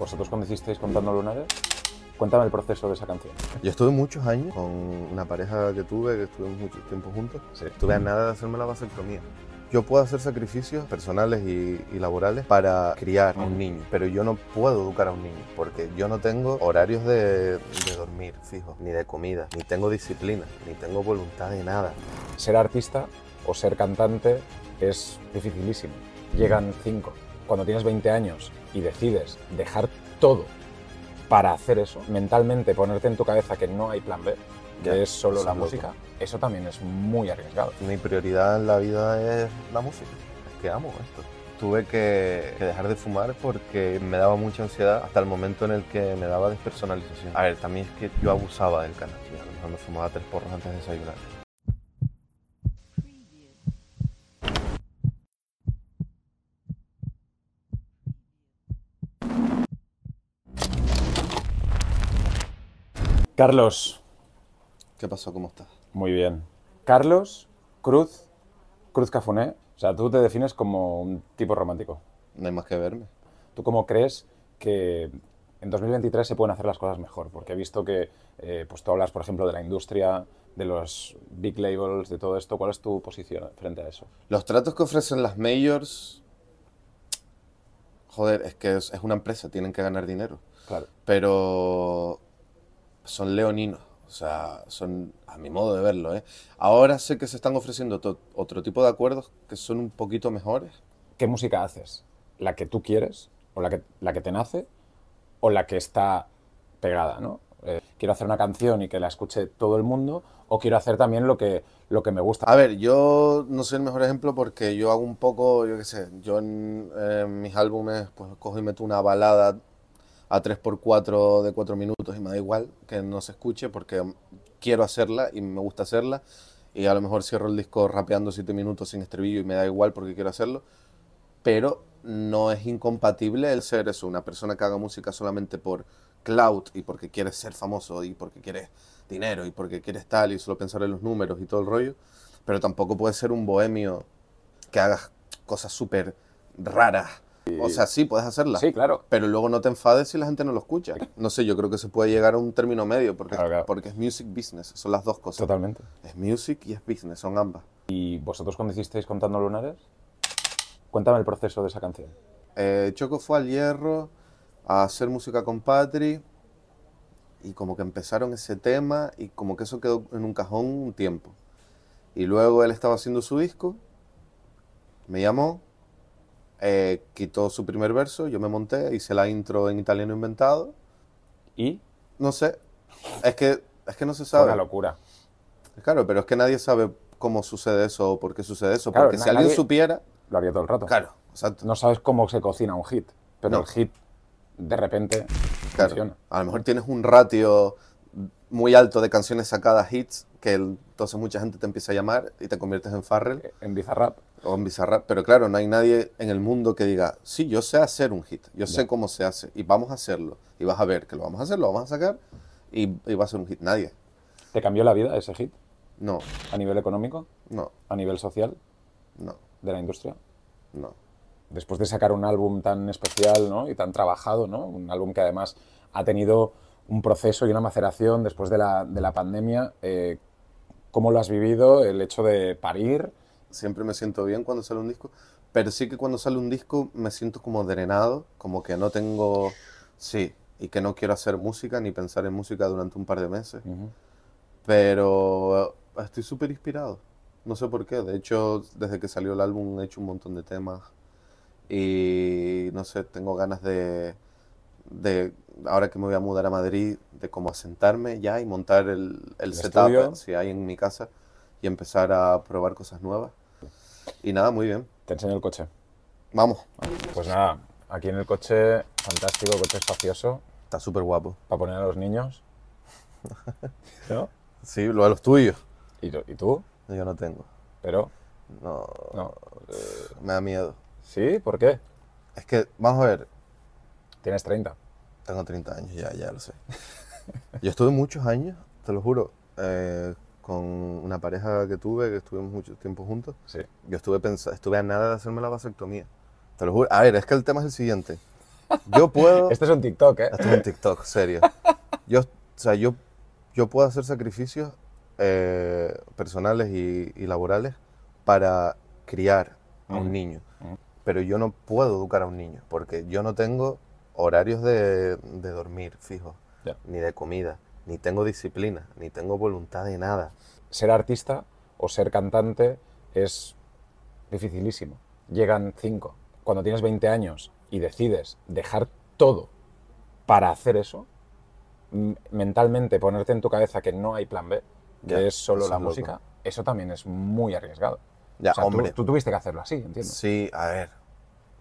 ¿Vosotros cuando hicisteis Contando Lunares? Cuéntame el proceso de esa canción. Yo estuve muchos años con una pareja que tuve, que estuvimos mucho tiempo juntos. Sí. Estuve a nada de hacerme la vasectomía. Yo puedo hacer sacrificios personales y, y laborales para criar a un niño, pero yo no puedo educar a un niño porque yo no tengo horarios de, de dormir fijos, ni de comida, ni tengo disciplina, ni tengo voluntad de nada. Ser artista o ser cantante es dificilísimo. Llegan cinco. Cuando tienes 20 años y decides dejar todo para hacer eso, mentalmente ponerte en tu cabeza que no hay plan B, que Ya, es solo la es loco. música, eso también es muy arriesgado. Mi prioridad en la vida es la música. Es que amo esto. Tuve que, que dejar de fumar porque me daba mucha ansiedad hasta el momento en el que me daba despersonalización. A ver, también es que yo abusaba del cannabis. A lo mejor me fumaba tres porros antes de desayunar. Carlos, ¿Qué pasó? ¿Cómo estás? muy bien. Carlos Cruz, Cruz Cafuné, o sea, tú te defines como un tipo romántico. No hay más que verme. ¿Tú cómo crees que en 2023 se pueden hacer las cosas mejor? Porque he visto que eh, pues tú hablas, por ejemplo, de la industria, de los big labels, de todo esto. ¿Cuál es tu posición frente a eso? Los tratos que ofrecen las majors... Joder, es que es, es una empresa, tienen que ganar dinero. Claro. pero son leoninos. O sea, son, a mi modo de verlo, ¿eh? Ahora sé que se están ofreciendo otro tipo de acuerdos que son un poquito mejores. ¿Qué música haces? ¿La que tú quieres? ¿O la que, la que te nace? ¿O la que está pegada, no? Eh, quiero hacer una canción y que la escuche todo el mundo, o quiero hacer también lo que, lo que me gusta. A ver, yo no soy el mejor ejemplo porque yo hago un poco, yo qué sé, yo en, en mis álbumes pues cojo y meto una balada a 3x4 de 4 minutos y me da igual que no se escuche porque quiero hacerla y me gusta hacerla y a lo mejor cierro el disco rapeando 7 minutos sin estribillo y me da igual porque quiero hacerlo, pero no es incompatible el ser eso, una persona que haga música solamente por cloud y porque quiere ser famoso y porque quiere dinero y porque quieres tal y solo pensar en los números y todo el rollo, pero tampoco puedes ser un bohemio que hagas cosas súper raras. O sea, sí, puedes hacerlas, Sí, claro. pero luego no te enfades si la gente no lo escucha. No sé, yo creo que se puede llegar a un término medio porque, Claro, claro. porque es music business, son las dos cosas. Totalmente. Es music y es business, son ambas. ¿Y vosotros cuando hicisteis Contando Lunares? Cuéntame el proceso de esa canción. Eh, Choco fue al Hierro a hacer música con Patri y como que empezaron ese tema y como que eso quedó en un cajón un tiempo. Y luego él estaba haciendo su disco, me llamó, eh, quitó su primer verso, yo me monté, hice la intro en italiano inventado. Y No sé, es que, es que no se fue una sabe. locura. Claro, pero es que nadie sabe cómo sucede eso o por qué sucede eso. Claro, porque si alguien supiera, Lo haría todo el rato. claro, exacto. No sabes cómo se cocina un hit, pero No. el hit de repente Claro, funciona. a lo mejor tienes un ratio muy alto de canciones sacadas hits, que el- entonces mucha gente te empieza a llamar y te conviertes en Farrell En Bizarrap, o en Bizarrap. Pero claro, no hay nadie en el mundo que diga, sí, yo sé hacer un hit, yo sé cómo se hace y vamos a hacerlo. Y vas a ver que lo vamos a hacer, lo vamos a sacar y, y va a ser un hit. Nadie. ¿te cambió la vida ese hit? No, ¿A nivel económico? no, ¿A nivel social no, de la industria? no. Después de sacar un álbum tan especial ¿no? y tan trabajado, ¿no? un álbum que además ha tenido un proceso y una maceración después de la, de la pandemia, eh, ¿cómo lo has vivido? El hecho de parir, Siempre me siento bien cuando sale un disco, pero sí que cuando sale un disco me siento como drenado, como que no tengo, sí, y que no quiero hacer música ni pensar en música durante un par de meses. Pero estoy súper inspirado. No sé por qué. De hecho, desde que salió el álbum he hecho un montón de temas. Y no sé, tengo ganas de, de ahora que me voy a mudar a Madrid, de como asentarme ya y montar el, el El setup si hay en mi casa y empezar a probar cosas nuevas. Y nada, muy bien. te enseño el coche. Vamos. Pues nada, aquí en el coche, fantástico, coche espacioso, Está súper guapo. para poner a los niños. ¿No? Sí, lo de los tuyos. ¿Y, y tú? Yo no tengo. Pero, No, no. me da miedo. ¿Sí? ¿Por qué? Es que, vamos a ver, Tienes 30. Tengo 30 años, ya, ya lo sé. Yo estuve muchos años, te lo juro, eh, con una pareja que tuve, que estuvimos mucho tiempo juntos. Sí. Yo estuve, estuve a nada de hacerme la vasectomía. Te lo juro. A ver, es que el tema es el siguiente. Yo puedo... Este es un TikTok, ¿eh? Esto es un TikTok, serio. Yo, o sea, yo, yo puedo hacer sacrificios eh, personales y, y laborales para criar a un Ujú. niño. Ujú. Pero yo no puedo educar a un niño porque yo no tengo horarios de, de dormir fijos, ni de comida, ni tengo disciplina, ni tengo voluntad de nada. Ser artista o ser cantante es dificilísimo. Llegan cinco. Cuando tienes 20 años y decides dejar todo para hacer eso, mentalmente ponerte en tu cabeza que no hay plan B, que es solo la loco. música, eso también es muy arriesgado. Ya, O sea, tú- hombre. Tú, tuviste que hacerlo así, entiendo. Sí, a ver.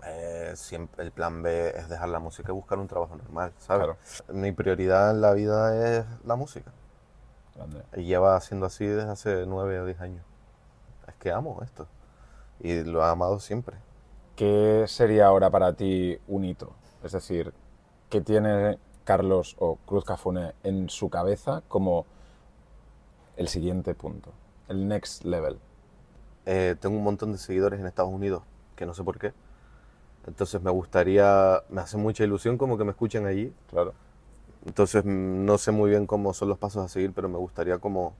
Eh, siempre el plan B es dejar la música y buscar un trabajo normal, ¿sabes? Claro. Mi prioridad en la vida es la música. Grande. Y lleva siendo así desde hace nueve o diez años. Es que amo esto. Y lo he amado siempre. ¿Qué sería ahora para ti un hito? Es decir, ¿qué tiene Carlos o Cruz Cafune en su cabeza como el siguiente punto? El next level. Eh, tengo un montón de seguidores en Estados Unidos, que no sé por qué. Entonces me gustaría, me hace mucha ilusión como que me escuchen allí. Claro. Entonces mm, no sé muy bien cómo son los pasos a seguir, pero me gustaría como,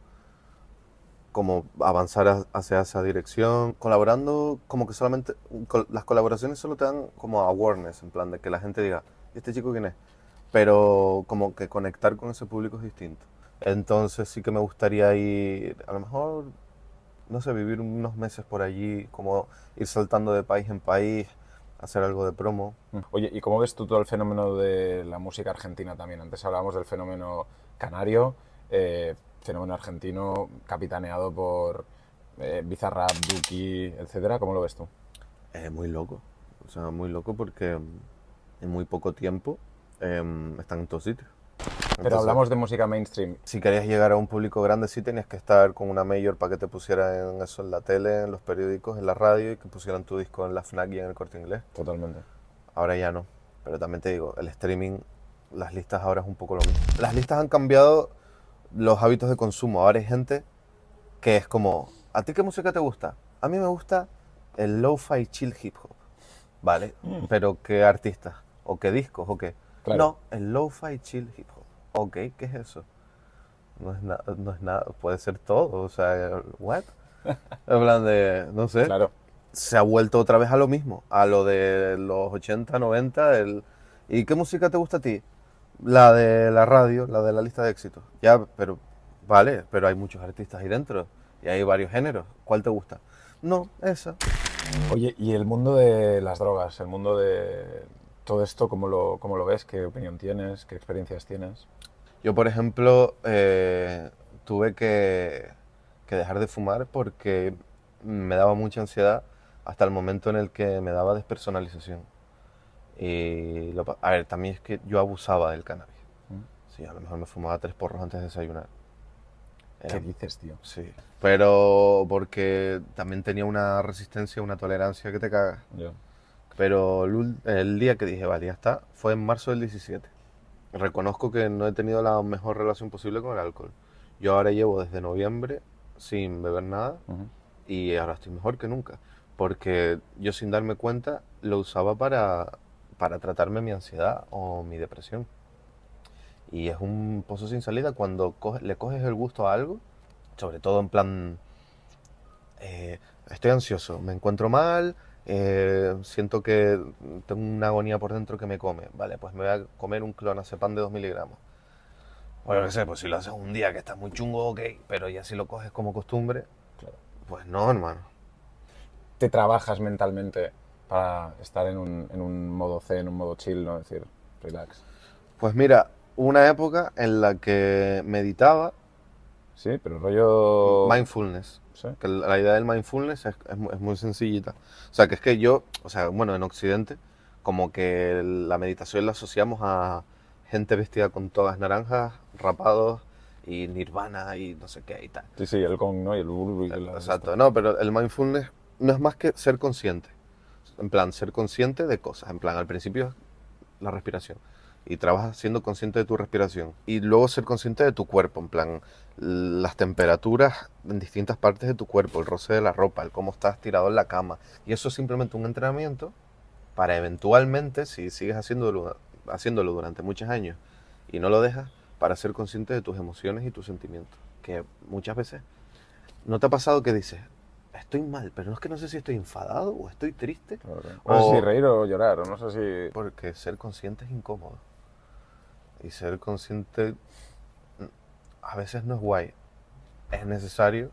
como avanzar a- hacia esa dirección. Colaborando, como que solamente, col- las colaboraciones solo te dan como awareness, en plan de que la gente diga, ¿y este chico quién es? Pero como que conectar con ese público es distinto. Entonces sí que me gustaría ir, a lo mejor, no sé, vivir unos meses por allí, como ir saltando de país en país, hacer algo de promo. Oye, ¿y cómo ves tú todo el fenómeno de la música argentina también? Antes hablábamos del fenómeno canario, eh, fenómeno argentino capitaneado por eh, Bizarrap, Duki, etcétera. ¿Cómo lo ves tú? Es muy loco. O sea, muy loco porque mm, en muy poco tiempo em, están en todos sitios. Pero Entonces, hablamos de música mainstream. Si querías llegar a un público grande, sí tenías que estar con una mayor para que te pusiera en eso en la tele, en los periódicos, en la radio y que pusieran tu disco en la FNAC y en el corte inglés. Totalmente. Ahora ya no. Pero también te digo, el streaming, las listas ahora es un poco lo mismo. Las listas han cambiado los hábitos de consumo. Ahora hay gente que es como, ¿a ti qué música te gusta? A mí me gusta el lo-fi chill hip hop. ¿Vale? Pero ¿qué artistas? ¿O qué discos? ¿O qué? Claro. No, el lo-fi chill hip hop. Ok, ¿qué es eso? No es, nada no es nada, puede ser todo. O sea, ¿what? En plan de, no sé Claro. se ha vuelto otra vez a lo mismo, a lo de los 80, 90. El... ¿Y qué música te gusta a ti? La de la radio, la de la lista de éxitos. Ya, pero vale, pero hay muchos artistas ahí dentro y hay varios géneros. ¿Cuál te gusta? No, esa. Oye, ¿y el mundo de las drogas, el mundo de todo esto, cómo lo, cómo lo ves? ¿Qué opinión tienes? ¿Qué experiencias tienes? Yo, por ejemplo, eh, tuve que, que dejar de fumar porque me daba mucha ansiedad hasta el momento en el que me daba despersonalización. Y lo a ver, también es que yo abusaba del cannabis. Mm. Sí, a lo mejor me fumaba tres porros antes de desayunar. ¿Qué Era- dices, tío? sí. Pero porque también tenía una resistencia, una tolerancia que te cagas. Yo. Pero el, día que dije, vale, ya está, fue en marzo del 17. Reconozco que no he tenido la mejor relación posible con el alcohol. Yo ahora llevo desde noviembre sin beber nada y ahora estoy mejor que nunca. Porque yo sin darme cuenta lo usaba para, para tratarme mi ansiedad o mi depresión. Y es un pozo sin salida cuando coge- le coges el gusto a algo, sobre todo en plan, eh, estoy ansioso, me encuentro mal, eh, siento que tengo una agonía por dentro que me come. Vale, pues me voy a comer un clonazepam de 2 miligramos. Bueno, qué sé, pues si lo haces un día que estás muy chungo, ok, pero ya si lo coges como costumbre, Claro. pues no, hermano. ¿Te trabajas mentalmente para estar en un, en un modo zen, en un modo chill, no? Es decir, relax. Pues mira, una época en la que meditaba Sí, pero rollo... mindfulness. Sí. Que la idea del mindfulness es, es es muy sencillita. O sea, que es que yo, o sea, bueno, en Occidente, como que la meditación la asociamos a gente vestida con togas naranjas, rapados y nirvana y no sé qué y tal. Sí, sí, el gong, ¿no? Y el... uru y la- Exacto, no, pero el mindfulness no es más que ser consciente. En plan, ser consciente de cosas. En plan, al principio es la respiración. Y trabajas siendo consciente de tu respiración. Y luego ser consciente de tu cuerpo. En plan, las temperaturas en distintas partes de tu cuerpo, el roce de la ropa, el cómo estás tirado en la cama. Y eso es simplemente un entrenamiento para eventualmente, si sigues haciéndolo, haciéndolo durante muchos años y no lo dejas, para ser consciente de tus emociones y tus sentimientos. Que muchas veces no te ha pasado que dices, estoy mal, pero no es que no sé si estoy enfadado o estoy triste. No sé si reír o llorar, o no sé si... Porque ser consciente es incómodo. Y ser consciente a veces no es guay. Es necesario.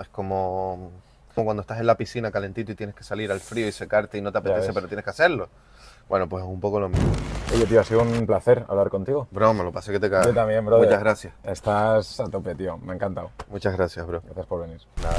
Es como, como cuando estás en la piscina calentito y tienes que salir al frío y secarte y no te apetece, pero tienes que hacerlo. Bueno, pues es un poco lo mismo. Oye, tío, ha sido un placer hablar contigo. Bro, me lo pasé que te cagas. Yo también, bro. Muchas gracias. Estás a tope, tío. Me ha encantado. Muchas gracias, bro. Gracias por venir. Nada.